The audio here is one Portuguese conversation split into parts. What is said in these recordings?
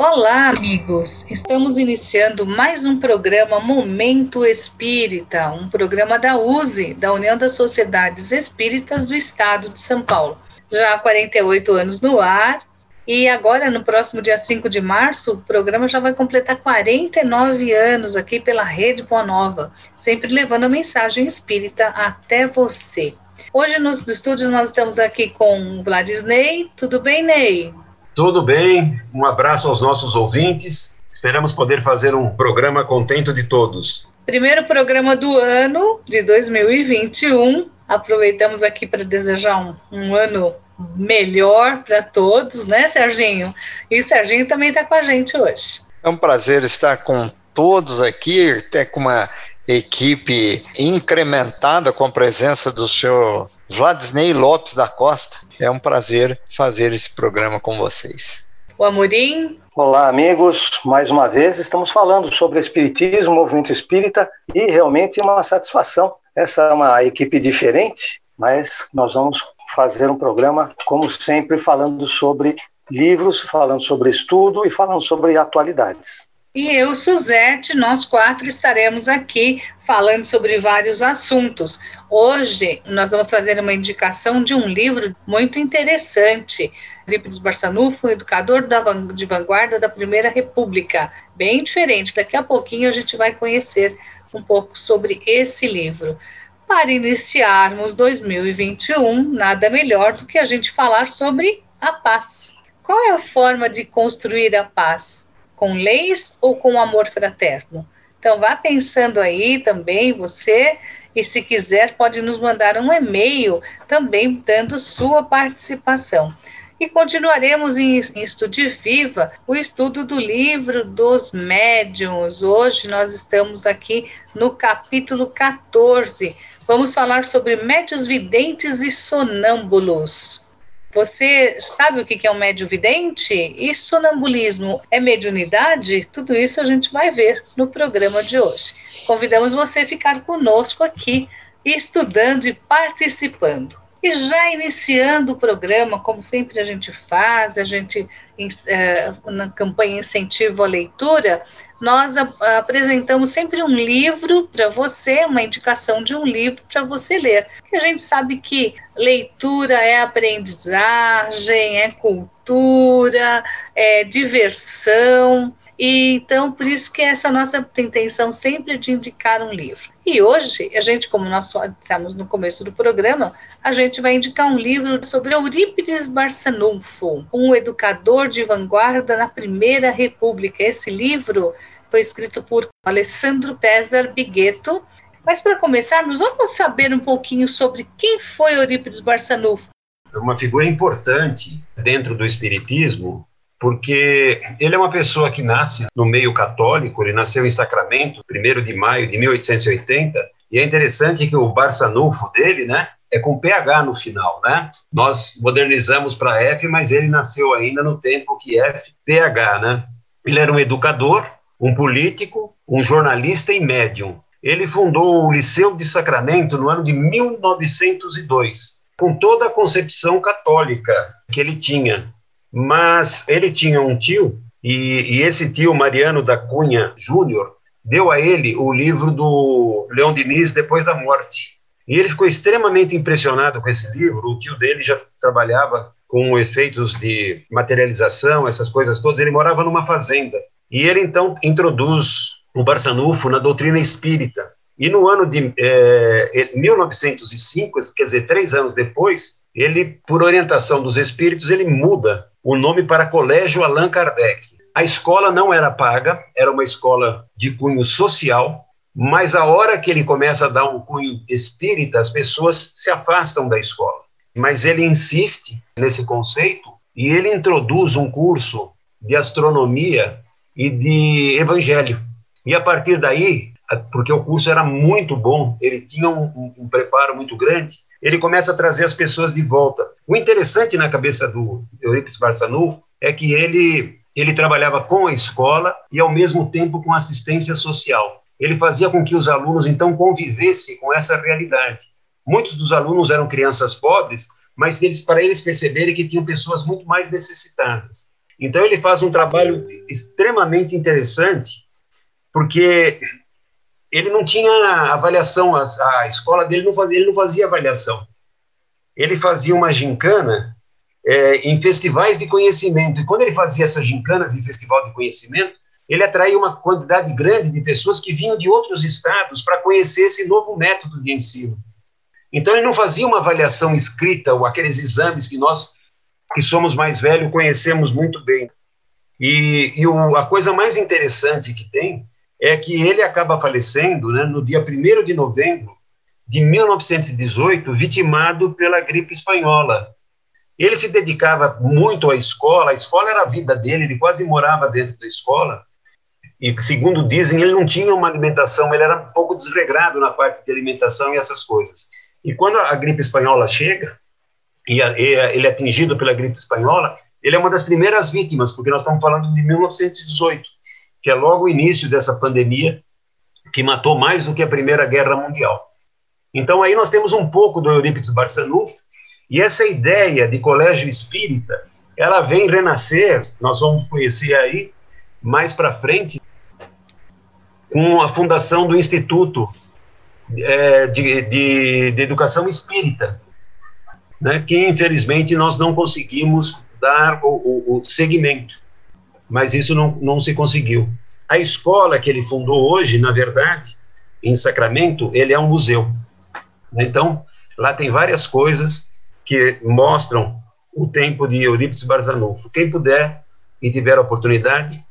Olá, amigos! Estamos iniciando mais um programa Momento Espírita, um programa da USE, da União das Sociedades Espíritas do Estado de São Paulo. Já há 48 anos no ar, e agora, no próximo dia 5 de março, o programa já vai completar 49 anos aqui pela Rede Boa Nova, sempre levando a mensagem espírita até você. Hoje nos estúdios nós estamos aqui com o Vladisney. Tudo bem, Ney? Tudo bem, um abraço aos nossos ouvintes. Esperamos poder fazer um programa contento de todos. Primeiro programa do ano de 2021. Aproveitamos aqui para desejar um, um ano melhor para todos, né, Serginho? E o Serginho também está com a gente hoje. É um prazer estar com todos aqui, até com uma equipe incrementada com a presença do senhor Vladisney Lopes da Costa. É um prazer fazer esse programa com vocês. O Amorim. Olá, amigos. Mais uma vez estamos falando sobre Espiritismo, movimento espírita e realmente uma satisfação. Essa é uma equipe diferente, mas nós vamos fazer um programa, como sempre, falando sobre livros, falando sobre estudo e falando sobre atualidades. E eu, Suzete, nós quatro estaremos aqui falando sobre vários assuntos. Hoje nós vamos fazer uma indicação de um livro muito interessante. Eurípides Barçanufo, educador da, de vanguarda da Primeira República. Bem diferente. Daqui a pouquinho a gente vai conhecer um pouco sobre esse livro. Para iniciarmos 2021, nada melhor do que a gente falar sobre a paz. Qual é a forma de construir a paz? Com leis ou com amor fraterno? Então, vá pensando aí também, você, e se quiser, pode nos mandar um e-mail também dando sua participação. E continuaremos em, Estude Viva o estudo do livro dos médiuns. Hoje nós estamos aqui no capítulo 14. Vamos falar sobre médios videntes e sonâmbulos. Você sabe o que é um médio vidente? E sonambulismo é mediunidade? Tudo isso a gente vai ver no programa de hoje. Convidamos você a ficar conosco aqui, estudando e participando. E já iniciando o programa, como sempre a gente faz, a gente é, na campanha Incentivo à Leitura, nós apresentamos sempre um livro para você, uma indicação de um livro para você ler. Porque a gente sabe que leitura é aprendizagem, é cultura, é diversão. E então, por isso que essa nossa intenção sempre de indicar um livro. E hoje, a gente, como nós dissemos no começo do programa, a gente vai indicar um livro sobre Eurípides Barçanufo, um educador de vanguarda na Primeira República. Esse livro foi escrito por Alessandro César Bigueto. Mas para começarmos, vamos saber um pouquinho sobre quem foi Eurípides Barçanufo. É uma figura importante dentro do Espiritismo, porque ele é uma pessoa que nasce no meio católico, ele nasceu em Sacramento, 1 de maio de 1880, e é interessante que o Barçanufo dele, né, é com PH no final, né? Nós modernizamos para F, mas ele nasceu ainda no tempo que F, PH, né? Ele era um educador, um político, um jornalista e médium. Ele fundou o Liceu de Sacramento no ano de 1902, com toda a concepção católica que ele tinha. Mas ele tinha um tio, e, e esse tio, Mariano da Cunha Júnior, deu a ele o livro do Leão Diniz Depois da Morte. E ele ficou extremamente impressionado com esse livro. O tio dele já trabalhava com efeitos de materialização, essas coisas todas. Ele morava numa fazenda. E ele então introduz o Barçanufo na doutrina espírita. E no ano de é, 1905, quer dizer, três anos depois, ele, por orientação dos espíritos, ele muda o nome para Colégio Allan Kardec. A escola não era paga, era uma escola de cunho social, mas a hora que ele começa a dar um cunho espírita, as pessoas se afastam da escola. Mas ele insiste nesse conceito e ele introduz um curso de astronomia e de evangelho. E a partir daí, porque o curso era muito bom, ele tinha um, um, um preparo muito grande, ele começa a trazer as pessoas de volta. O interessante na cabeça do Eurípides Barçanufo é que ele, ele trabalhava com a escola e, ao mesmo tempo, com assistência social. Ele fazia com que os alunos, então, convivessem com essa realidade. Muitos dos alunos eram crianças pobres, mas eles, para eles perceberem que tinham pessoas muito mais necessitadas. Então ele faz um trabalho extremamente interessante, porque ele não tinha avaliação, a, a escola dele não fazia, ele não fazia avaliação. Ele fazia uma gincana é, em festivais de conhecimento. E quando ele fazia essas gincanas em festival de conhecimento, ele atraía uma quantidade grande de pessoas que vinham de outros estados para conhecer esse novo método de ensino. Então ele não fazia uma avaliação escrita ou aqueles exames que nós que somos mais velhos conhecemos muito bem. E, e o, a coisa mais interessante que tem é que ele acaba falecendo né, no dia 1 de novembro de 1918, vitimado pela gripe espanhola. Ele se dedicava muito à escola, a escola era a vida dele, ele quase morava dentro da escola. E, segundo dizem, ele não tinha uma alimentação, ele era um pouco desregrado na parte de alimentação e essas coisas. E quando a gripe espanhola chega, e, a, e ele é atingido pela gripe espanhola, ele é uma das primeiras vítimas, porque nós estamos falando de 1918, que é logo o início dessa pandemia, que matou mais do que a Primeira Guerra Mundial. Então aí nós temos um pouco do Eurípides Barçanufo, e essa ideia de colégio espírita, ela vem renascer, nós vamos conhecer aí mais para frente, com a fundação do Instituto é, de, de, de, Educação Espírita, né, que infelizmente nós não conseguimos dar o, o, o segmento, mas isso não, não se conseguiu. A escola que ele fundou hoje, na verdade, em Sacramento, ele é um museu. Então, lá tem várias coisas que mostram o tempo de Eurípides Barzanufo. Quem puder e tiver a oportunidade,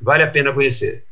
vale a pena conhecer.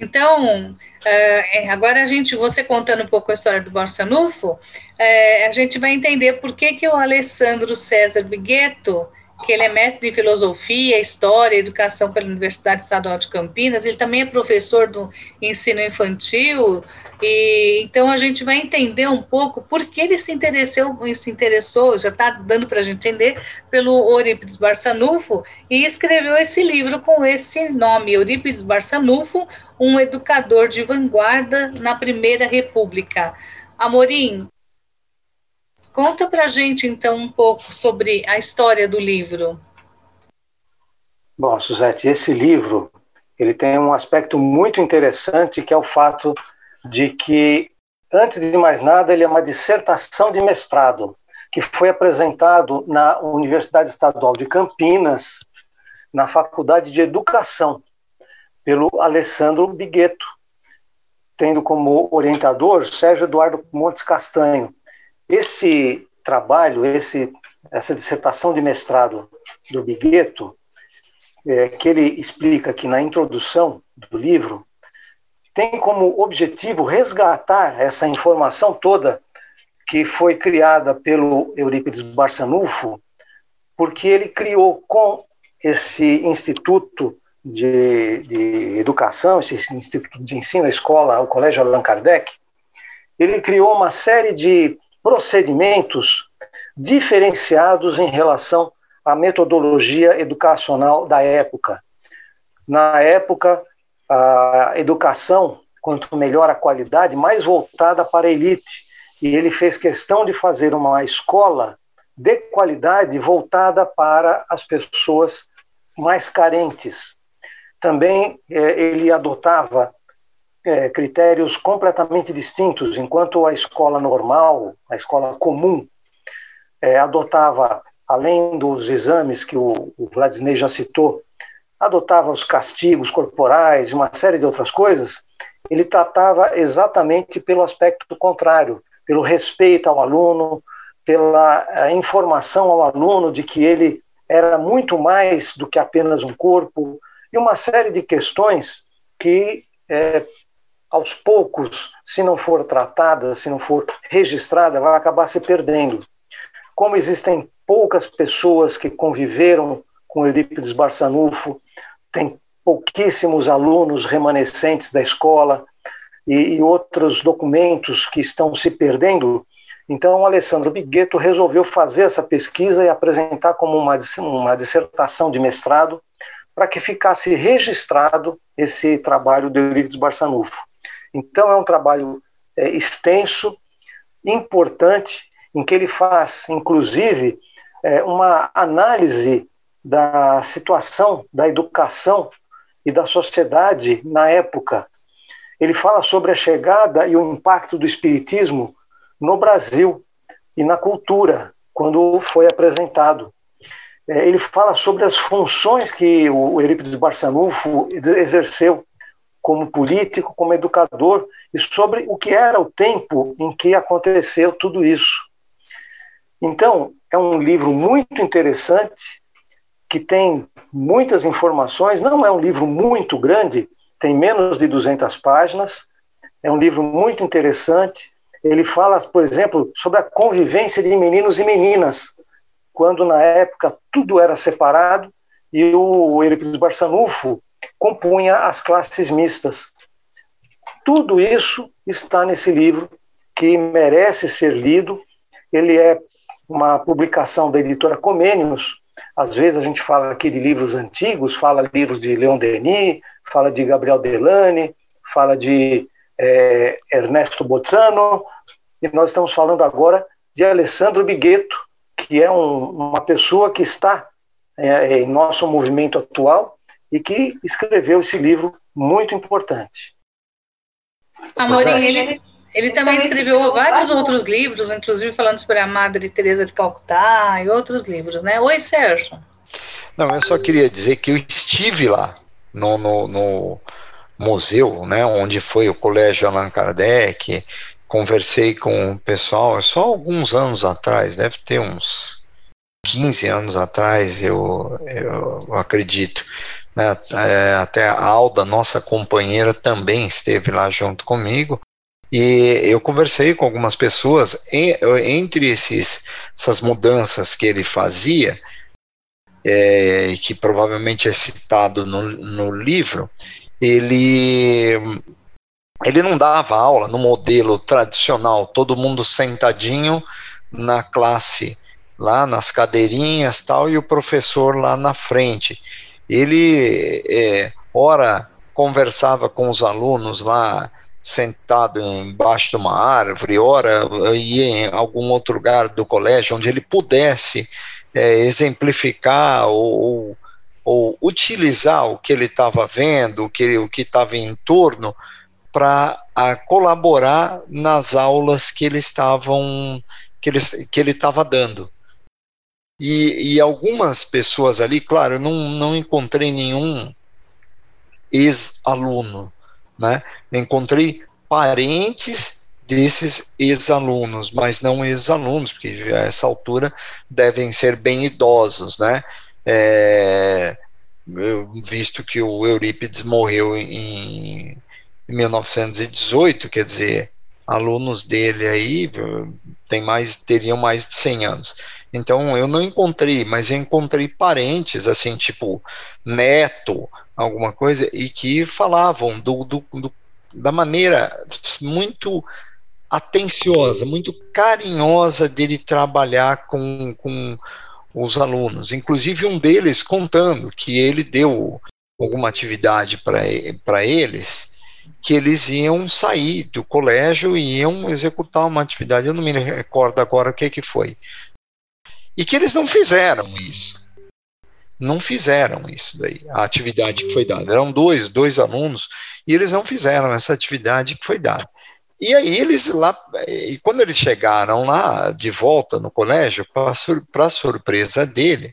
Então, é, agora a gente, você contando um pouco a história do Barçanufo, é, a gente vai entender por que, que o Alessandro César Bigueto, que ele é mestre em filosofia, história educação pela Universidade Estadual de Campinas, ele também é professor do ensino infantil e então a gente vai entender um pouco por que ele se interessou, se interessou já está dando para a gente entender, pelo Eurípides Barçanufo, e escreveu esse livro com esse nome, Eurípides Barçanufo, um educador de vanguarda na Primeira República. Amorim, conta para a gente então um pouco sobre a história do livro. Bom, Suzete, esse livro ele tem um aspecto muito interessante que é o fato de que, antes de mais nada, ele é uma dissertação de mestrado, que foi apresentado na Universidade Estadual de Campinas, na Faculdade de Educação, pelo Alessandro Bigueto, tendo como orientador Sérgio Eduardo Montes Castanho. Esse trabalho, esse, essa dissertação de mestrado do Bigueto, é, que ele explica aqui na introdução do livro, tem como objetivo resgatar essa informação toda que foi criada pelo Eurípides Barçanufo, porque ele criou com esse instituto de, de educação, esse instituto de ensino, a escola, o Colégio Allan Kardec, ele criou uma série de procedimentos diferenciados em relação à metodologia educacional da época. Na época, a educação, quanto melhor a qualidade, mais voltada para a elite. E ele fez questão de fazer uma escola de qualidade voltada para as pessoas mais carentes. Também é, ele adotava é, critérios completamente distintos, enquanto a escola normal, a escola comum, é, adotava, além dos exames que o, o já citou, adotava os castigos corporais e uma série de outras coisas, ele tratava exatamente pelo aspecto contrário, pelo respeito ao aluno, pela eh, informação ao aluno de que ele era muito mais do que apenas um corpo, e uma série de questões que, é, aos poucos, se não for tratada, se não for registrada, vai acabar se perdendo. Como existem poucas pessoas que conviveram com Eurípides Barçanufo, tem pouquíssimos alunos remanescentes da escola e, e outros documentos que estão se perdendo. Então, o Alessandro Bigueto resolveu fazer essa pesquisa e apresentar como uma, uma dissertação de mestrado para que ficasse registrado esse trabalho do Eurípides Barçanufo. Então, é um trabalho é, extenso, importante, em que ele faz, inclusive, é, uma análise da situação da educação e da sociedade na época. Ele fala sobre a chegada e o impacto do espiritismo no Brasil e na cultura, quando foi apresentado. É, ele fala sobre as funções que o Eurípides Barçanufo exerceu como político, como educador, e sobre o que era o tempo em que aconteceu tudo isso. Então, é um livro muito interessante, que tem muitas informações, não é um livro muito grande, tem menos de 200 páginas, é um livro muito interessante. Ele fala, por exemplo, sobre a convivência de meninos e meninas, quando na época tudo era separado e o Eurípides Barçanufo compunha as classes mistas. Tudo isso está nesse livro que merece ser lido. Ele é uma publicação da editora Comênios. Às vezes a gente fala aqui de livros antigos, fala livros de Leon Denis, fala de Gabriel Delane, fala de é, Ernesto Bozzano, e nós estamos falando agora de Alessandro Bigueto, que é um, uma pessoa que está é, em nosso movimento atual e que escreveu esse livro muito importante. Amorim, ele, ele também escreveu vários outros livros, inclusive falando sobre a Madre Teresa de Calcutá e outros livros, né? Oi, Sérgio. Não, eu só queria dizer que eu estive lá no, no, no museu, né, onde foi o Colégio Allan Kardec, conversei com o pessoal, só alguns anos atrás, deve ter uns 15 anos atrás, eu, eu acredito. Né, é, até a Alda, nossa companheira, também esteve lá junto comigo. E eu conversei com algumas pessoas, entre esses, essas mudanças que ele fazia, é, que provavelmente é citado no, no livro, ele ele não dava aula no modelo tradicional, todo mundo sentadinho na classe, lá nas cadeirinhas tal, e o professor lá na frente. Ele, é, ora, conversava com os alunos lá, sentado embaixo de uma árvore, ora, ia em algum outro lugar do colégio onde ele pudesse é, exemplificar ou, ou, utilizar o que ele estava vendo, o que o estava em torno, para colaborar nas aulas que estavam que ele estava dando. E, e, algumas pessoas ali, claro, eu não, não encontrei nenhum ex-aluno, né? Encontrei parentes desses ex-alunos, mas não ex-alunos, porque a essa altura devem ser bem idosos, né? É, visto que o Eurípides morreu em em 1918, quer dizer, alunos dele aí tem mais, teriam mais de 100 anos. Então eu não encontrei, mas encontrei parentes, assim, tipo neto, alguma coisa, e que falavam do, do, do da maneira muito atenciosa, muito carinhosa dele trabalhar com, com os alunos. Inclusive um deles contando que ele deu alguma atividade para eles que eles iam sair do colégio e iam executar uma atividade, eu não me recordo agora o que, que foi. E que eles não fizeram isso. Não fizeram isso daí, a atividade que foi dada. Eram dois, dois alunos, e eles não fizeram essa atividade que foi dada. E aí eles lá, e quando eles chegaram lá de volta no colégio, para surpresa dele,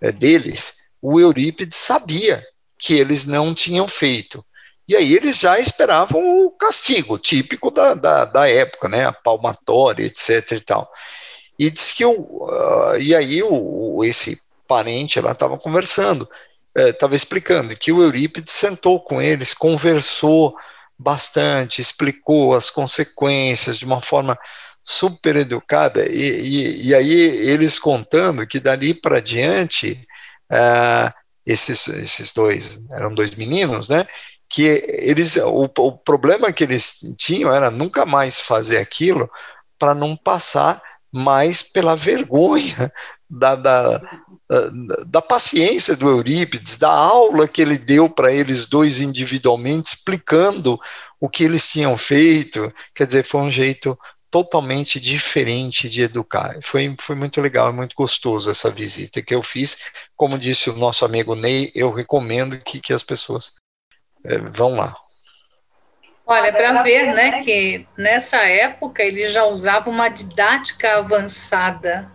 é, deles, o Eurípides sabia que eles não tinham feito. E aí eles já esperavam o castigo típico da, da, da época, né? A palmatória, etc e tal. E disse que o, uh, e aí o, esse parente lá estava conversando, estava é, explicando que o Eurípides sentou com eles, conversou bastante, explicou as consequências de uma forma super educada, e, e, e aí eles contando que dali para diante, uh, esses, esses dois, eram dois meninos, né, que eles o, o problema que eles tinham era nunca mais fazer aquilo para não passar mais pela vergonha da, da, da, da, paciência do Eurípides, da aula que ele deu para eles dois individualmente, explicando o que eles tinham feito. Quer dizer, foi um jeito totalmente diferente de educar. Foi, foi muito legal, muito gostoso essa visita que eu fiz. Como disse o nosso amigo Ney, eu recomendo que, que as pessoas é, vão lá. Olha, para ver, né, que nessa época ele já usava uma didática avançada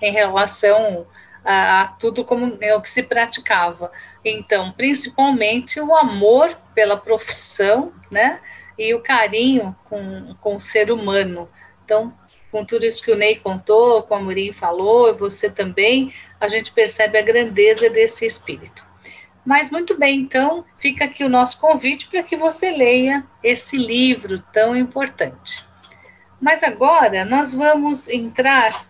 em relação a, a tudo como é o que se praticava. Então, principalmente o amor pela profissão, né, e o carinho com, com o ser humano. Então, com tudo isso que o Ney contou, como a Murim falou, você também, a gente percebe a grandeza desse espírito. Mas muito bem, então fica aqui o nosso convite para que você leia esse livro tão importante. Mas agora nós vamos entrar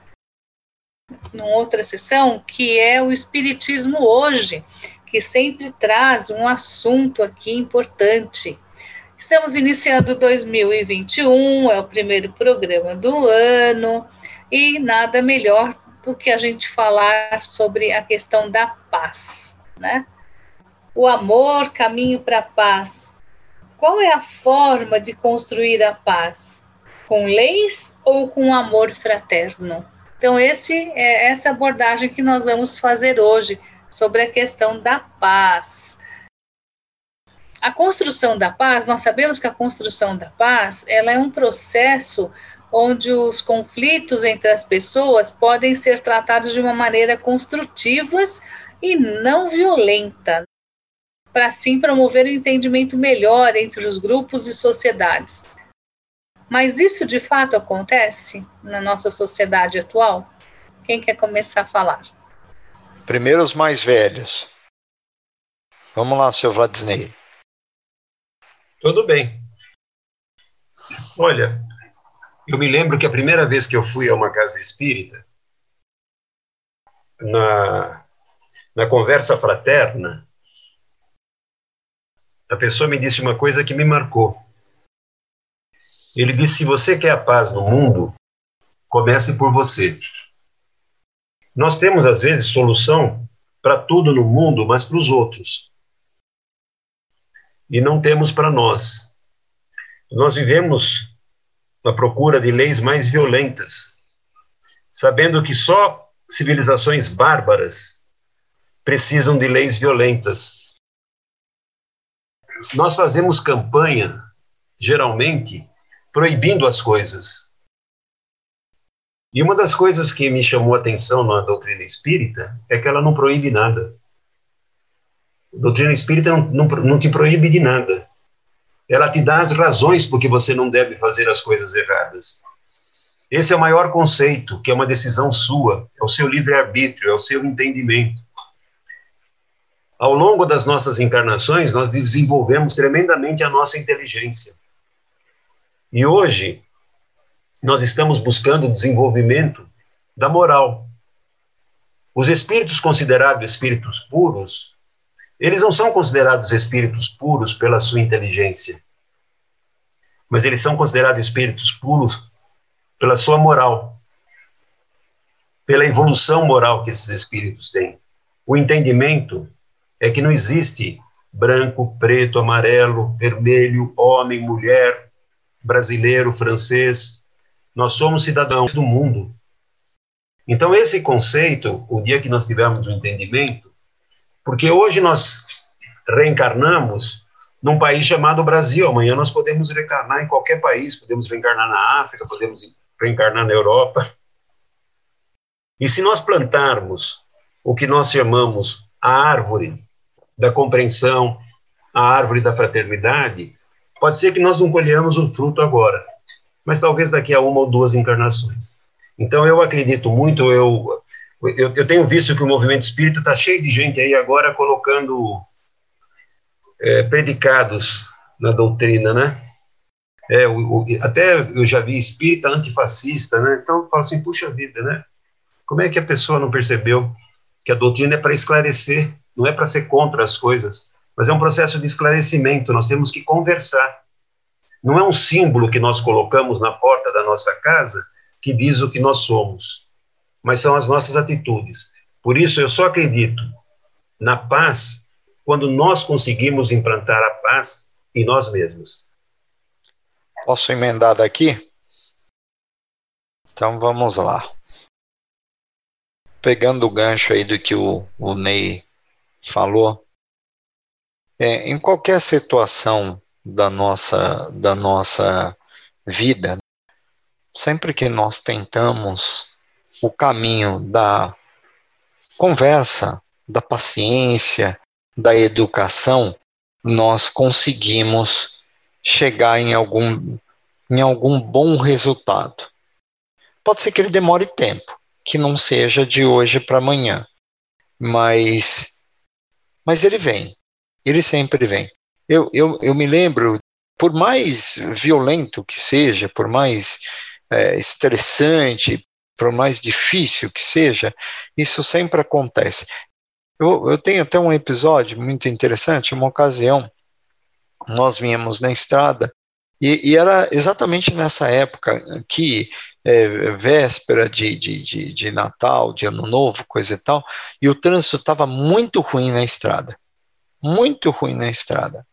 numa outra sessão que é o Espiritismo hoje, que sempre traz um assunto aqui importante. Estamos iniciando 2021, é o primeiro programa do ano, e nada melhor do que a gente falar sobre a questão da paz, né? O amor, caminho para a paz. Qual é a forma de construir a paz? Com leis ou com amor fraterno? Então, esse é essa abordagem que nós vamos fazer hoje sobre a questão da paz. A construção da paz, nós sabemos que a construção da paz, ela é um processo onde os conflitos entre as pessoas podem ser tratados de uma maneira construtivas e não violenta para assim promover o um entendimento melhor entre os grupos e sociedades. Mas isso de fato acontece na nossa sociedade atual? Quem quer começar a falar? Primeiro os mais velhos. Vamos lá, seu Vladisney. Tudo bem. Olha, eu me lembro que a primeira vez que eu fui a uma casa espírita, na, na conversa fraterna, a pessoa me disse uma coisa que me marcou. Ele disse: se você quer a paz no mundo, comece por você. Nós temos, às vezes, solução para tudo no mundo, mas para os outros. E não temos para nós. Nós vivemos na procura de leis mais violentas, sabendo que só civilizações bárbaras precisam de leis violentas nós fazemos campanha, geralmente, proibindo as coisas. E uma das coisas que me chamou a atenção na doutrina espírita é que ela não proíbe nada. A doutrina espírita não, não, não te proíbe de nada. Ela te dá as razões por que você não deve fazer as coisas erradas. Esse é o maior conceito, que é uma decisão sua, é o seu livre-arbítrio, é o seu entendimento. Ao longo das nossas encarnações, nós desenvolvemos tremendamente a nossa inteligência. E hoje, nós estamos buscando o desenvolvimento da moral. Os espíritos considerados espíritos puros, eles não são considerados espíritos puros pela sua inteligência, mas eles são considerados espíritos puros pela sua moral, pela evolução moral que esses espíritos têm. O entendimento é que não existe branco, preto, amarelo, vermelho, homem, mulher, brasileiro, francês. Nós somos cidadãos do mundo. Então, esse conceito, o dia que nós tivermos o um entendimento, porque hoje nós reencarnamos num país chamado Brasil, amanhã nós podemos reencarnar em qualquer país, podemos reencarnar na África, podemos reencarnar na Europa. E se nós plantarmos o que nós chamamos a árvore da compreensão, a árvore da fraternidade, pode ser que nós não colhamos o fruto agora, mas talvez daqui a uma ou duas encarnações. Então eu acredito muito, eu, eu, eu tenho visto que o movimento espírita está cheio de gente aí agora colocando é, predicados na doutrina, né? É, o, o, até eu já vi espírita antifascista, né? Então eu falo assim, puxa vida, né? Como é que a pessoa não percebeu que a doutrina é para esclarecer não é para ser contra as coisas, mas é um processo de esclarecimento, nós temos que conversar. Não é um símbolo que nós colocamos na porta da nossa casa que diz o que nós somos, mas são as nossas atitudes. Por isso, eu só acredito na paz quando nós conseguimos implantar a paz em nós mesmos. Posso emendar daqui? Então vamos lá. Pegando o gancho aí do que o, o Ney falou, é, em qualquer situação da nossa, da nossa vida, sempre que nós tentamos o caminho da conversa, da paciência, da educação, nós conseguimos chegar em algum, em algum bom resultado. Pode ser que ele demore tempo, que não seja de hoje para amanhã, mas, mas ele vem, ele sempre vem. Eu, eu, eu me lembro, por mais violento que seja, por mais é, estressante, por mais difícil que seja, isso sempre acontece. Eu, eu tenho até um episódio muito interessante, uma ocasião, nós vínhamos na estrada, e, e era exatamente nessa época que, é, véspera de, de, de, de Natal, de Ano Novo, coisa e tal, e o trânsito estava muito ruim na estrada, muito ruim na estrada.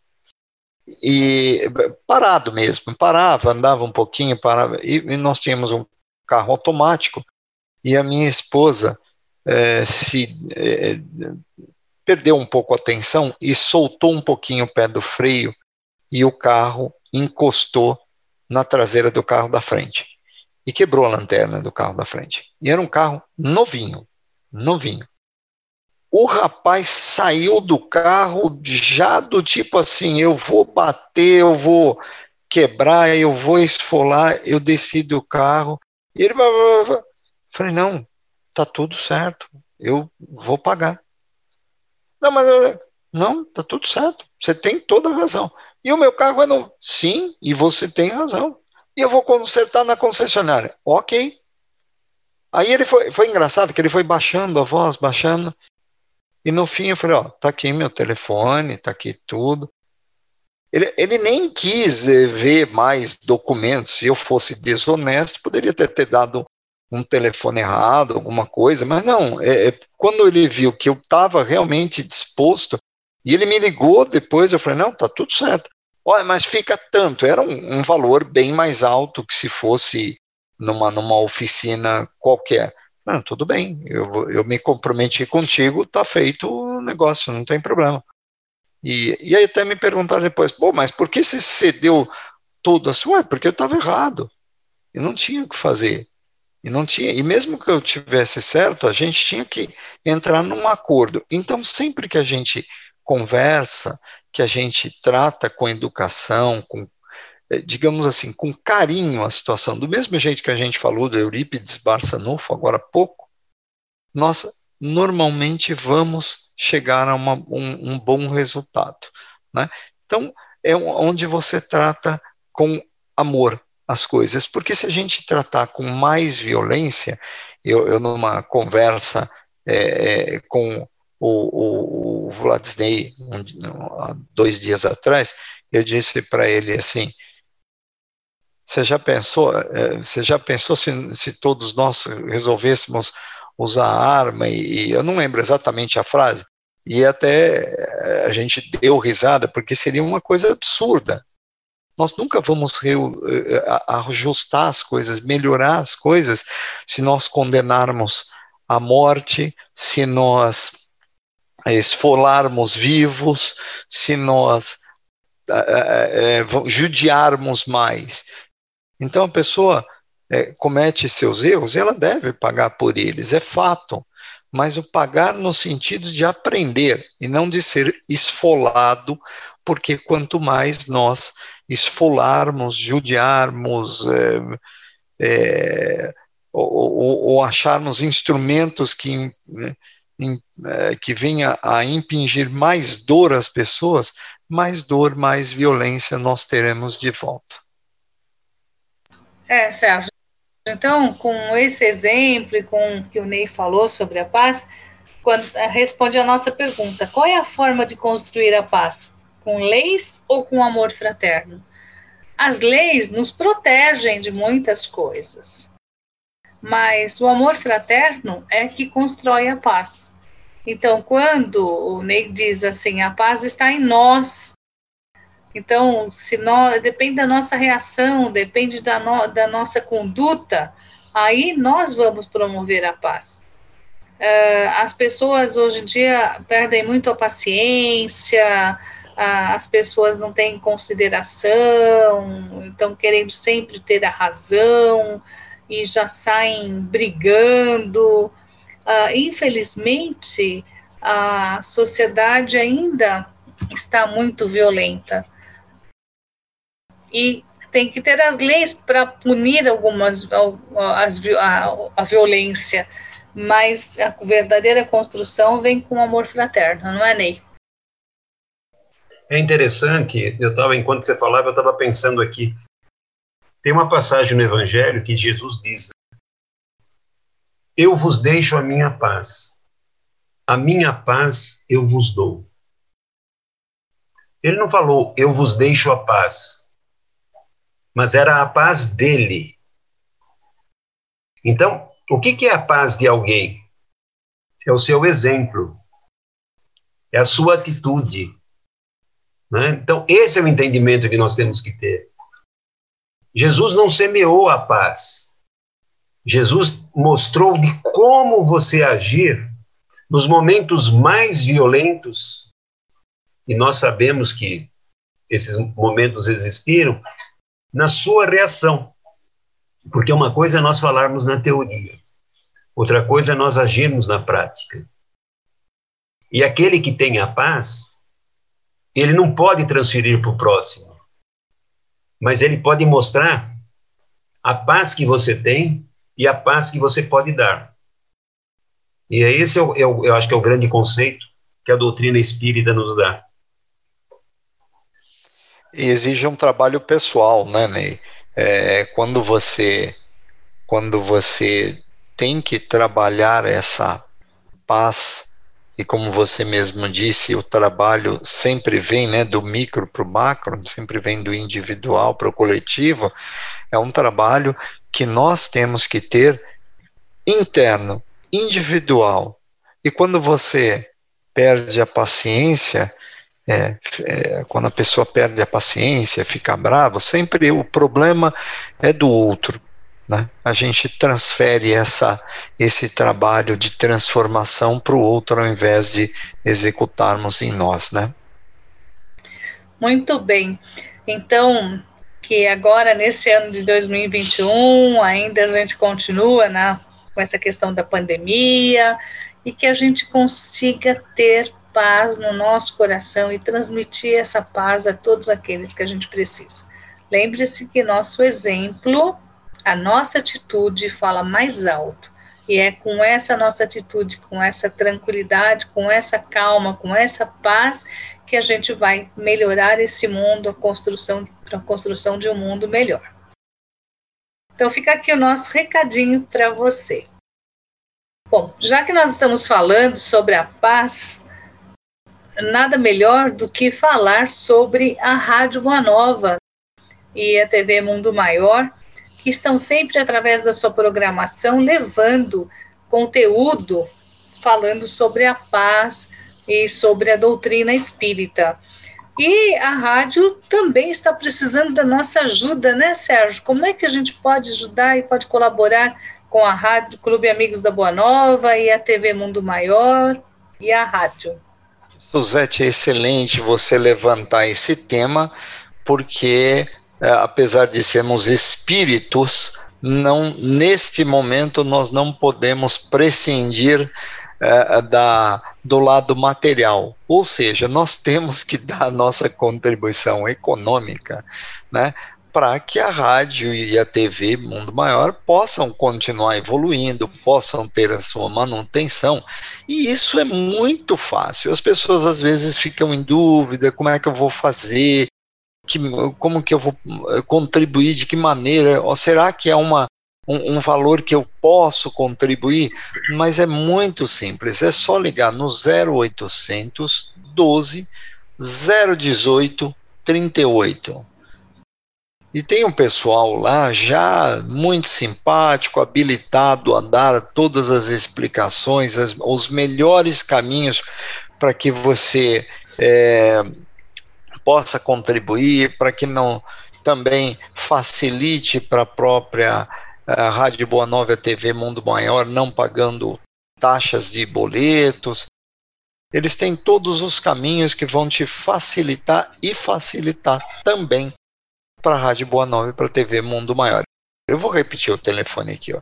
E parado mesmo, parava, andava um pouquinho, parava, e, e nós tínhamos um carro automático, e a minha esposa é, se é, perdeu um pouco a atenção e soltou um pouquinho o pé do freio, e o carro encostou na traseira do carro da frente, e quebrou a lanterna do carro da frente. E era um carro novinho, novinho. O rapaz saiu do carro já do tipo assim: eu vou bater, eu vou quebrar, eu vou esfolar. Eu desci do carro. E ele. Falei: não, tá tudo certo, eu vou pagar. Não, mas eu, não, tá tudo certo, você tem toda a razão. E o meu carro é novo. Sim, e você tem razão. E eu vou consertar na concessionária. Ok. Aí ele foi, foi engraçado que ele foi baixando a voz, baixando. E no fim eu falei, ó, tá aqui meu telefone, tá aqui tudo. Ele, ele nem quis eh, ver mais documentos. Se eu fosse desonesto, poderia ter, ter dado um telefone errado, alguma coisa, mas não. É, é quando ele viu que eu estava realmente disposto, e ele me ligou depois, eu falei, não, tá tudo certo. Olha, mas fica tanto. Era um, um valor bem mais alto que se fosse numa, numa oficina qualquer. Não, tudo bem, eu, eu me comprometi contigo, tá feito o negócio, não tem problema. E, e aí até me perguntaram depois, pô, mas por que você cedeu tudo assim? Ué, porque eu estava errado. Eu não tinha o que fazer. E não tinha, e mesmo que eu tivesse certo, a gente tinha que entrar num acordo. Então, sempre que a gente conversa, que a gente trata com educação, com é, digamos assim, com carinho a situação, do mesmo jeito que a gente falou do Eurípides Barçanufo agora há pouco, nós normalmente vamos chegar a uma, um, um, bom resultado. Né? Então, é onde você trata com amor as coisas, porque se a gente tratar com mais violência, eu, eu numa conversa é com o, o, o Vladisney, um, dois dias atrás, eu disse para ele assim, você já pensou, eh, você já pensou se, se todos nós resolvêssemos usar arma e, e, eu não lembro exatamente a frase e até eh, a gente deu risada porque seria uma coisa absurda. Nós nunca vamos eh, ajustar as coisas, melhorar as coisas se nós condenarmos a morte, se nós esfolarmos vivos, se nós é, é, judiarmos mais. Então a pessoa é, comete seus erros, ela deve pagar por eles, é fato. Mas o pagar no sentido de aprender e não de ser esfolado, porque quanto mais nós esfolarmos, judiarmos, é, é, ou, ou, ou, acharmos instrumentos que, né, é, que venha a impingir mais dor às pessoas, mais dor, mais violência nós teremos de volta. É, Sérgio. Então, com esse exemplo e com o que o Ney falou sobre a paz, quando, eh, responde a nossa pergunta: qual é a forma de construir a paz? Com leis ou com amor fraterno? As leis nos protegem de muitas coisas, mas o amor fraterno é que constrói a paz. Então, quando o Ney diz assim, a paz está em nós, então, se nós, depende da nossa reação, depende da, no, da nossa conduta, aí nós vamos promover a paz. Uh, as pessoas hoje em dia perdem muito a paciência, uh, as pessoas não têm consideração, estão querendo sempre ter a razão e já saem brigando. Uh, infelizmente, a sociedade ainda está muito violenta. E tem que ter as leis para punir algumas as, a, a violência, mas a verdadeira construção vem com amor fraterno, não é, Ney? É interessante, eu estava, enquanto você falava, eu estava pensando aqui, tem uma passagem no Evangelho que Jesus diz, eu vos deixo a minha paz, a minha paz eu vos dou. Ele não falou, eu vos deixo a paz, mas era a paz dele. Então, o que, é a paz de alguém? É o seu exemplo, é a sua atitude. Né? Então, esse é o entendimento que nós temos que ter. Jesus não semeou a paz. Jesus mostrou de como você agir nos momentos mais violentos, e nós sabemos que esses momentos existiram, na sua reação. Porque uma coisa é nós falarmos na teoria, outra coisa é nós agirmos na prática. E aquele que tem a paz, ele não pode transferir para o próximo, mas ele pode mostrar a paz que você tem e a paz que você pode dar. E é esse eu, eu, eu acho que é o grande conceito que a doutrina espírita nos dá. Exige um trabalho pessoal, né, Ney? É, quando você quando você tem que trabalhar essa paz e como você mesmo disse, o trabalho sempre vem, né, do micro para o macro, sempre vem do individual para o coletivo. É um trabalho que nós temos que ter interno, individual. E quando você perde a paciência, é, é, quando a pessoa perde a paciência, fica bravo, sempre o problema é do outro. Né? A gente transfere essa, esse trabalho de transformação para o outro ao invés de executarmos em nós. Né? Muito bem. Então, que agora, nesse ano de 2021, ainda a gente continua né, com essa questão da pandemia e que a gente consiga ter paz no nosso coração e transmitir essa paz a todos aqueles que a gente precisa. Lembre-se que nosso exemplo, a nossa atitude fala mais alto. E é com essa nossa atitude, com essa tranquilidade, com essa calma, com essa paz que a gente vai melhorar esse mundo, a construção, a construção de um mundo melhor. Então fica aqui o nosso recadinho para você. Bom, já que nós estamos falando sobre a paz, nada melhor do que falar sobre a Rádio Boa Nova e a TV Mundo Maior, que estão sempre, através da sua programação, levando conteúdo falando sobre a paz e sobre a doutrina espírita. E a rádio também está precisando da nossa ajuda, né, Sérgio? Como é que a gente pode ajudar e pode colaborar com a Rádio Clube Amigos da Boa Nova e a TV Mundo Maior e a rádio? Suzete, é excelente você levantar esse tema, porque é, apesar de sermos espíritos, não neste momento nós não podemos prescindir é, da, do lado material, ou seja, nós temos que dar nossa contribuição econômica, né, para que a rádio e a TV Mundo Maior possam continuar evoluindo, possam ter a sua manutenção. E isso é muito fácil. As pessoas às vezes ficam em dúvida: como é que eu vou fazer? Que, como que eu vou eh, contribuir? De que maneira? Ou será que é uma, um, um valor que eu posso contribuir? Mas é muito simples: é só ligar no 0800 12 018 38 e tem um pessoal lá já muito simpático, habilitado a dar todas as explicações, as, os melhores caminhos para que você é, possa contribuir, para que não também facilite para a própria a Rádio Boa Nova, a TV Mundo Maior, não pagando taxas de boletos. Eles têm todos os caminhos que vão te facilitar e facilitar também para a Rádio Boa Nova e para a TV Mundo Maior. Eu vou repetir o telefone aqui, ó.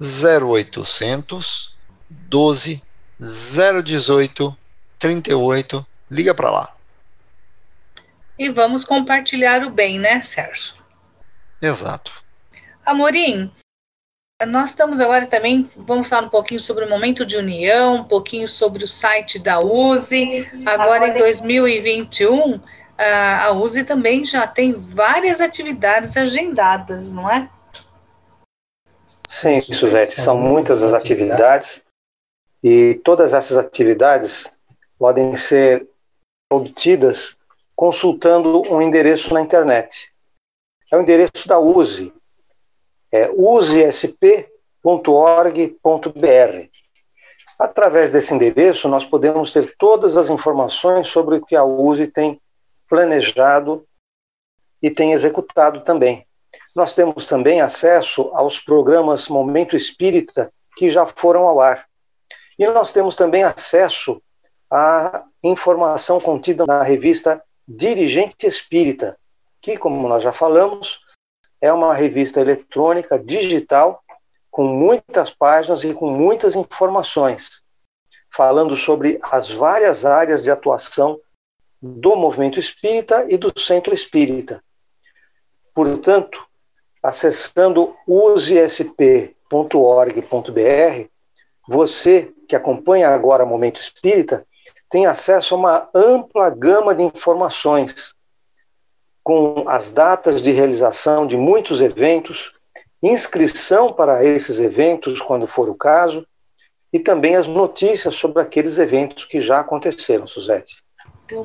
0800 12 018 38. Liga para lá. E vamos compartilhar o bem, né, Sérgio? Exato. Amorim, nós estamos agora também, vamos falar um pouquinho sobre o momento de união, um pouquinho sobre o site da USE. Agora, em 2021, a USE também já tem várias atividades agendadas, não é? Sim, Suzete, são muitas as atividades e todas essas atividades podem ser obtidas consultando um endereço na internet. É o endereço da USE, é usesp.org.br. Através desse endereço, nós podemos ter todas as informações sobre o que a USE tem planejado e tem executado também. Nós temos também acesso aos programas Momento Espírita que já foram ao ar. E nós temos também acesso à informação contida na revista Dirigente Espírita, que, como nós já falamos, é uma revista eletrônica digital com muitas páginas e com muitas informações, falando sobre as várias áreas de atuação do movimento espírita e do centro espírita. Portanto, acessando usesp.org.br, você que acompanha agora o Momento Espírita tem acesso a uma ampla gama de informações, com as datas de realização de muitos eventos, inscrição para esses eventos, quando for o caso, e também as notícias sobre aqueles eventos que já aconteceram, Suzete.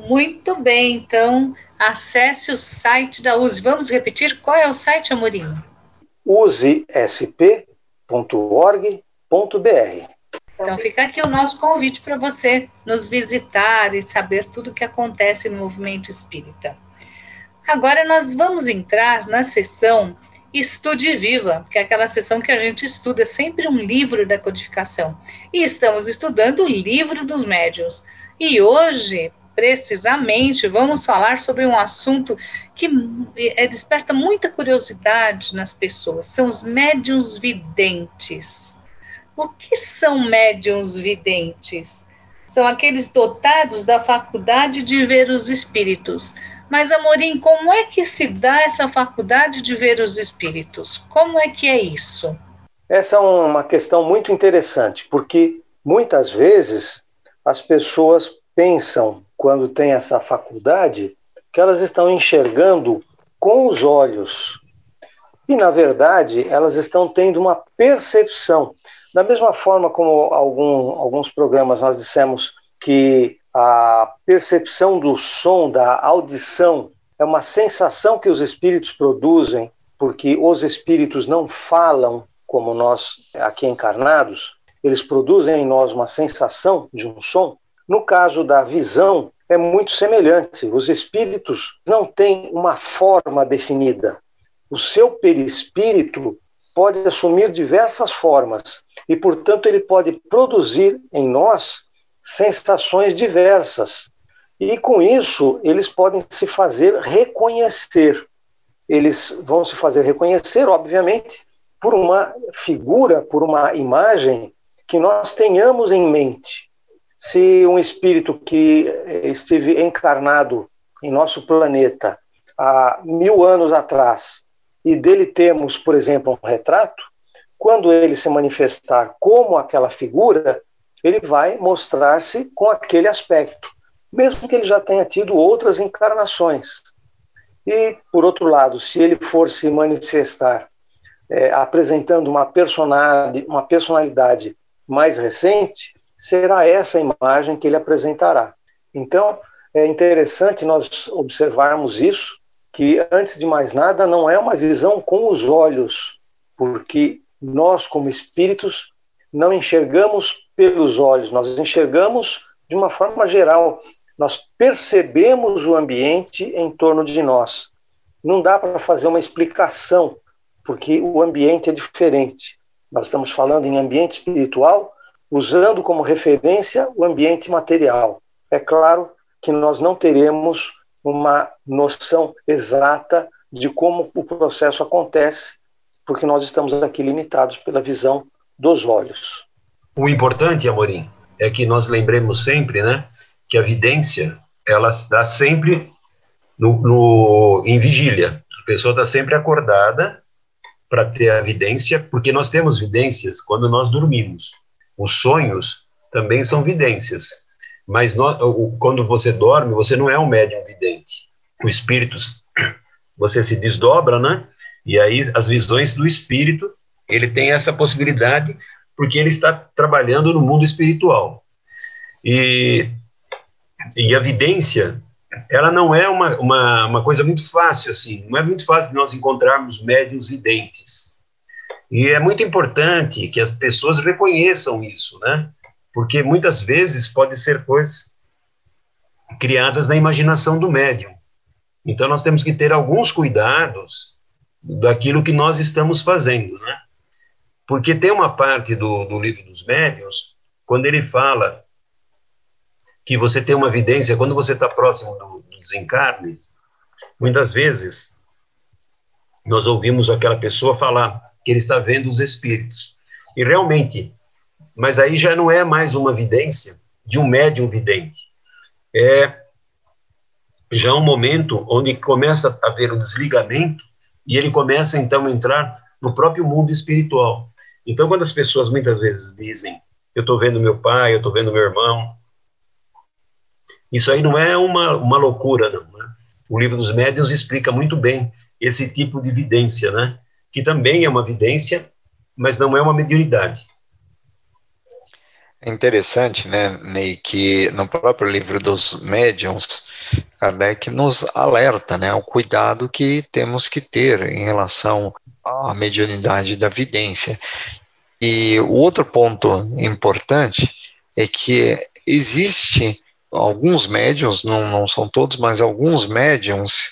Muito bem, então acesse o site da USE. Vamos repetir qual é o site, Amorim? usesp.org.br. Então fica aqui o nosso convite para você nos visitar e saber tudo o que acontece no movimento espírita. Agora nós vamos entrar na sessão Estude Viva, que é aquela sessão que a gente estuda sempre um livro da codificação. E estamos estudando o livro dos médiuns. E hoje, precisamente, vamos falar sobre um assunto que é, desperta muita curiosidade nas pessoas: são os médiuns videntes. O que são médiuns videntes? São aqueles dotados da faculdade de ver os espíritos mas, Amorim, como é que se dá essa faculdade de ver os espíritos? Como é que é isso? Essa é uma questão muito interessante, porque muitas vezes as pessoas pensam, quando têm essa faculdade, que elas estão enxergando com os olhos. E, na verdade, elas estão tendo uma percepção. Da mesma forma como algum, alguns programas nós dissemos que a percepção do som, da audição, é uma sensação que os espíritos produzem, porque os espíritos não falam como nós aqui encarnados, eles produzem em nós uma sensação de um som. No caso da visão, é muito semelhante. Os espíritos não têm uma forma definida. O seu perispírito pode assumir diversas formas e, portanto, ele pode produzir em nós sensações diversas. E com isso, eles podem se fazer reconhecer. Eles vão se fazer reconhecer, obviamente, por uma figura, por uma imagem que nós tenhamos em mente. Se um espírito que esteve encarnado em nosso planeta há mil anos atrás e dele temos, por exemplo, um retrato, quando ele se manifestar como aquela figura, ele vai mostrar-se com aquele aspecto, mesmo que ele já tenha tido outras encarnações. E, por outro lado, se ele for se manifestar é, apresentando uma personalidade, uma personalidade mais recente, será essa imagem que ele apresentará. Então, é interessante nós observarmos isso, que, antes de mais nada, não é uma visão com os olhos, porque nós, como espíritos, não enxergamos pelos olhos, nós enxergamos de uma forma geral, nós percebemos o ambiente em torno de nós. Não dá para fazer uma explicação porque o ambiente é diferente. Nós estamos falando em ambiente espiritual, usando como referência o ambiente material. É claro que nós não teremos uma noção exata de como o processo acontece, porque nós estamos aqui limitados pela visão dos olhos. O importante, Amorim, é que nós lembremos sempre, né, que a vidência ela está sempre no, no em vigília. A pessoa está sempre acordada para ter a vidência, porque nós temos vidências quando nós dormimos. Os sonhos também são vidências, mas nós, quando você dorme, você não é um médium vidente. O espírito, você se desdobra, né? E aí as visões do espírito, ele tem essa possibilidade porque ele está trabalhando no mundo espiritual. E, e a vidência, ela não é uma, uma, uma coisa muito fácil, assim, não é muito fácil nós encontrarmos médiums videntes. E é muito importante que as pessoas reconheçam isso, né? Porque muitas vezes pode ser coisas criadas na imaginação do médium. Então nós temos que ter alguns cuidados daquilo que nós estamos fazendo, né? Porque tem uma parte do, do livro dos médiuns, quando ele fala que você tem uma evidência, quando você está próximo do, do desencarne, muitas vezes nós ouvimos aquela pessoa falar que ele está vendo os espíritos. E realmente, mas aí já não é mais uma evidência de um médium vidente. É já um momento onde começa a haver um desligamento e ele começa então a entrar no próprio mundo espiritual. Então, quando as pessoas muitas vezes dizem, eu estou vendo meu pai, eu estou vendo meu irmão, isso aí não é uma, uma loucura, não. Né? O livro dos médiuns explica muito bem esse tipo de evidência, né? que também é uma evidência, mas não é uma mediunidade. É interessante, né, Ney, que no próprio livro dos médiuns, Kardec nos alerta, né, o cuidado que temos que ter em relação à mediunidade da vidência. E o outro ponto importante é que existe alguns médiums, não, não são todos, mas alguns médiums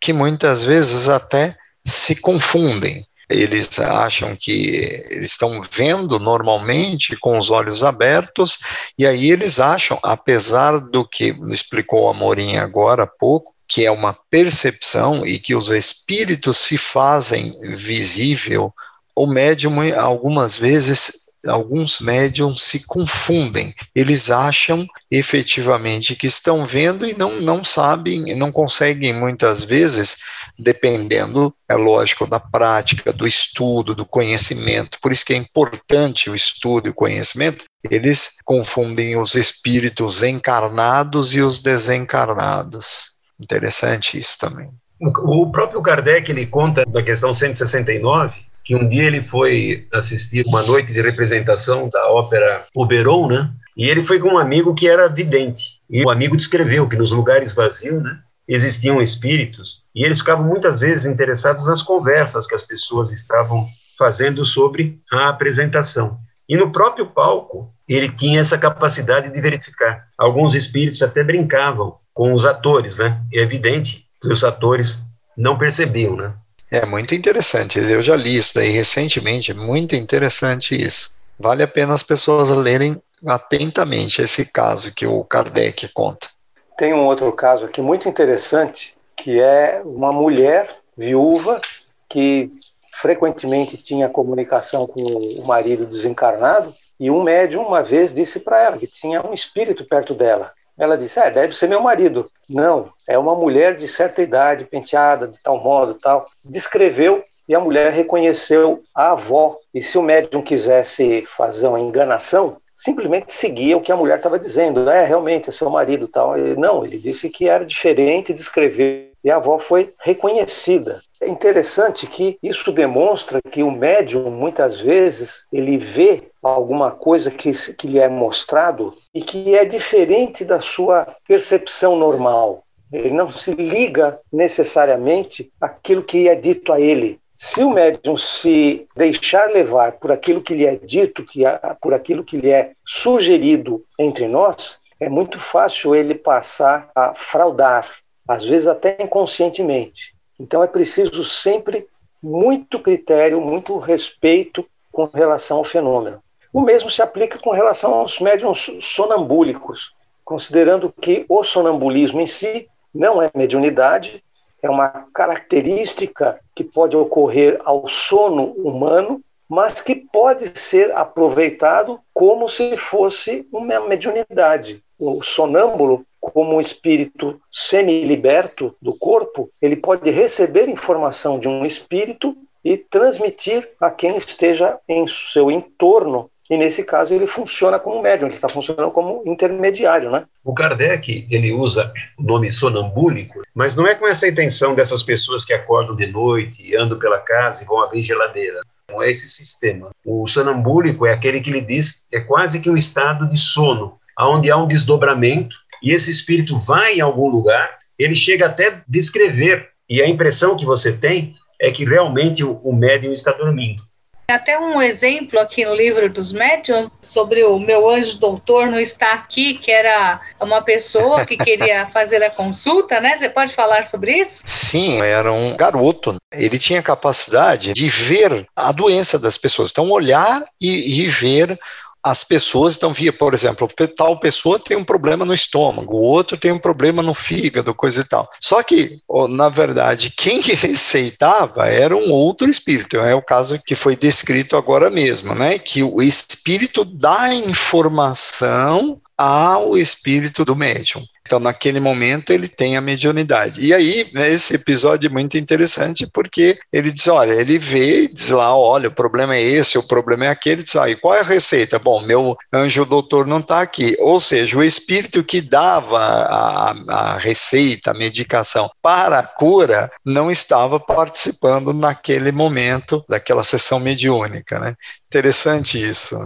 que muitas vezes até se confundem eles acham que eles estão vendo normalmente com os olhos abertos, e aí eles acham, apesar do que explicou a Morinha agora há pouco, que é uma percepção e que os espíritos se fazem visível, o médium algumas vezes alguns médiums se confundem. Eles acham efetivamente que estão vendo e não, não sabem, não conseguem muitas vezes, dependendo, é lógico, da prática, do estudo, do conhecimento. Por isso que é importante o estudo e o conhecimento. Eles confundem os espíritos encarnados e os desencarnados. Interessante isso também. O próprio Kardec ele conta na questão 169 que um dia ele foi assistir uma noite de representação da ópera Oberon, né? E ele foi com um amigo que era vidente. E o amigo descreveu que nos lugares vazios, né, existiam espíritos, e eles ficavam muitas vezes interessados nas conversas que as pessoas estavam fazendo sobre a apresentação. E no próprio palco, ele tinha essa capacidade de verificar. Alguns espíritos até brincavam com os atores, né? É evidente que os atores não percebiam, né? É muito interessante. Eu já li isso daí recentemente. É muito interessante isso. Vale a pena as pessoas lerem atentamente esse caso que o Kardec conta. Tem um outro caso aqui muito interessante, que é uma mulher viúva que frequentemente tinha comunicação com o marido desencarnado e um médium uma vez disse para ela que tinha um espírito perto dela. Ela disse: É, deve ser meu marido. Não, é uma mulher de certa idade, penteada de tal modo, tal. Descreveu e a mulher reconheceu a avó. E se o médium quisesse fazer uma enganação, simplesmente seguia o que a mulher estava dizendo. É, realmente, é seu marido, tal. E, não, ele disse que era diferente, descreveu e a avó foi reconhecida. É interessante que isso demonstra que o médium, muitas vezes, ele vê alguma coisa que, que lhe é mostrado e que é diferente da sua percepção normal. Ele não se liga necessariamente àquilo que é dito a ele. Se o médium se deixar levar por aquilo que lhe é dito, que por aquilo que lhe é sugerido entre nós, é muito fácil ele passar a fraudar, às vezes até inconscientemente. Então é preciso sempre muito critério, muito respeito com relação ao fenômeno. O mesmo se aplica com relação aos médiums sonambúlicos, considerando que o sonambulismo em si não é mediunidade, é uma característica que pode ocorrer ao sono humano, mas que pode ser aproveitado como se fosse uma mediunidade. O sonâmbulo, como um espírito semi-liberto do corpo, ele pode receber informação de um espírito e transmitir a quem esteja em seu entorno e nesse caso ele funciona como médium, ele está funcionando como intermediário, né? O Kardec, ele usa o nome sonambúlico, mas não é com essa intenção dessas pessoas que acordam de noite, andam pela casa e vão abrir geladeira. Não é esse sistema. O sonambúlico é aquele que lhe diz, é quase que um estado de sono, onde há um desdobramento e esse espírito vai em algum lugar, ele chega até a descrever, e a impressão que você tem é que realmente o, o médium está dormindo. Até um exemplo aqui no livro dos médiuns sobre o meu anjo doutor não está aqui, que era uma pessoa que queria fazer a consulta, né? Você pode falar sobre isso? Sim, era um garoto. Ele tinha capacidade de ver a doença das pessoas. Então, olhar e, e ver as pessoas então via, por exemplo, tal pessoa tem um problema no estômago, o outro tem um problema no fígado, coisa e tal. Só que, na verdade, quem receitava era um outro espírito. É o caso que foi descrito agora mesmo, né? Que o espírito dá informação ao espírito do médium. Então, naquele momento, ele tem a mediunidade. E aí, né, esse episódio é muito interessante porque ele diz: olha, ele vê e diz lá: olha, o problema é esse, o problema é aquele. Diz: ah, e qual é a receita? Bom, meu anjo doutor não está aqui. Ou seja, o espírito que dava a, a receita, a medicação para a cura, não estava participando naquele momento daquela sessão mediúnica. Né? Interessante isso.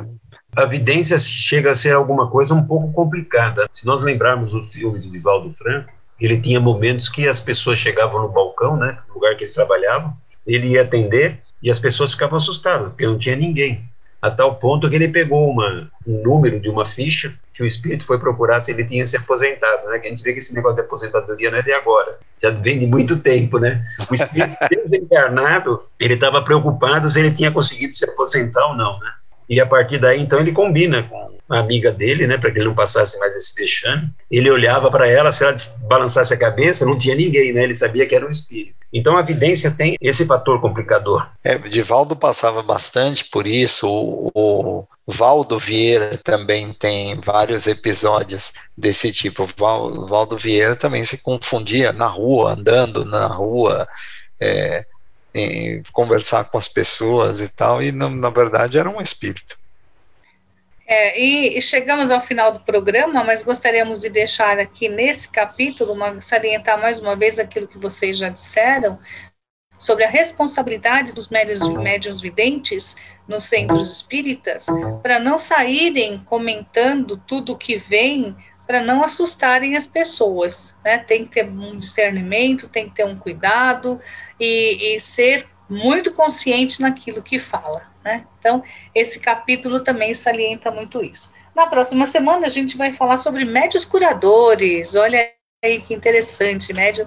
A vidência chega a ser alguma coisa um pouco complicada. Se nós lembrarmos o filme do Divaldo Franco, ele tinha momentos que as pessoas chegavam no balcão, né, no lugar que ele trabalhava, ele ia atender e as pessoas ficavam assustadas, porque não tinha ninguém. A tal ponto que ele pegou uma, um número de uma ficha que o espírito foi procurar se ele tinha se aposentado, né? Que a gente vê que esse negócio de aposentadoria não é de agora, já vem de muito tempo, né? O espírito desencarnado, ele estava preocupado se ele tinha conseguido se aposentar ou não, né? E a partir daí, então, ele combina com a amiga dele, né, para que ele não passasse mais esse vexame. Ele olhava para ela, se ela balançasse a cabeça, não tinha ninguém, né? Ele sabia que era um espírito. Então a vidência tem esse fator complicador. É, Divaldo passava bastante por isso. O, o Valdo Vieira também tem vários episódios desse tipo. Val, Valdo Vieira também se confundia na rua, andando na rua. É, em conversar com as pessoas e tal, e na, verdade era um espírito. É, e, e, chegamos ao final do programa, mas gostaríamos de deixar aqui nesse capítulo, uma, salientar mais uma vez aquilo que vocês já disseram, sobre a responsabilidade dos médios, médios videntes nos centros espíritas, para não saírem comentando tudo o que vem, para não assustarem as pessoas. Né? Tem que ter um discernimento, tem que ter um cuidado, e, e ser muito consciente naquilo que fala. Né? Então, esse capítulo também salienta muito isso. Na próxima semana, a gente vai falar sobre médios curadores. Olha aí que interessante, médio.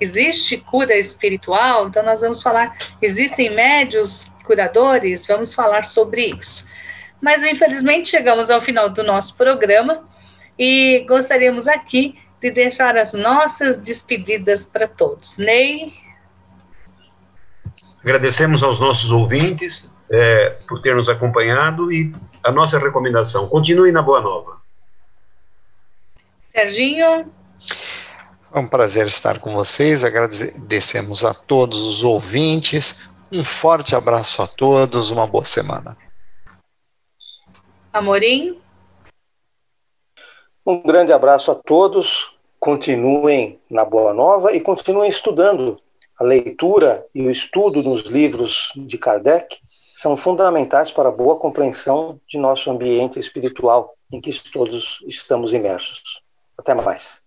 Existe cura espiritual? Então, nós vamos falar. Existem médios curadores? Vamos falar sobre isso. Mas, infelizmente, chegamos ao final do nosso programa e gostaríamos aqui de deixar as nossas despedidas para todos. Ney, Agradecemos aos nossos ouvintes é, por ter nos acompanhado e a nossa recomendação: continue na Boa Nova. Serginho. É um prazer estar com vocês. Agradecemos a todos os ouvintes. Um forte abraço a todos. Uma boa semana. Amorim. Um grande abraço a todos. Continuem na Boa Nova e continuem estudando a leitura e o estudo nos livros de Kardec são fundamentais para a boa compreensão de nosso ambiente espiritual em que todos estamos imersos. Até mais.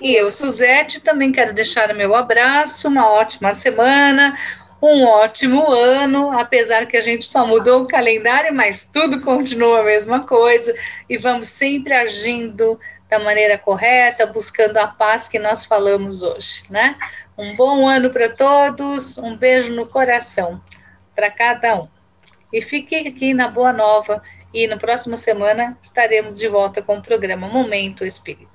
E eu, Suzete, também quero deixar o meu abraço, uma ótima semana, um ótimo ano, apesar que a gente só mudou o calendário, mas tudo continua a mesma coisa e vamos sempre agindo da maneira correta, buscando a paz que nós falamos hoje, né? Um bom ano para todos, um beijo no coração para cada um. E fique aqui na Boa Nova e na próxima semana estaremos de volta com o programa Momento Espírita.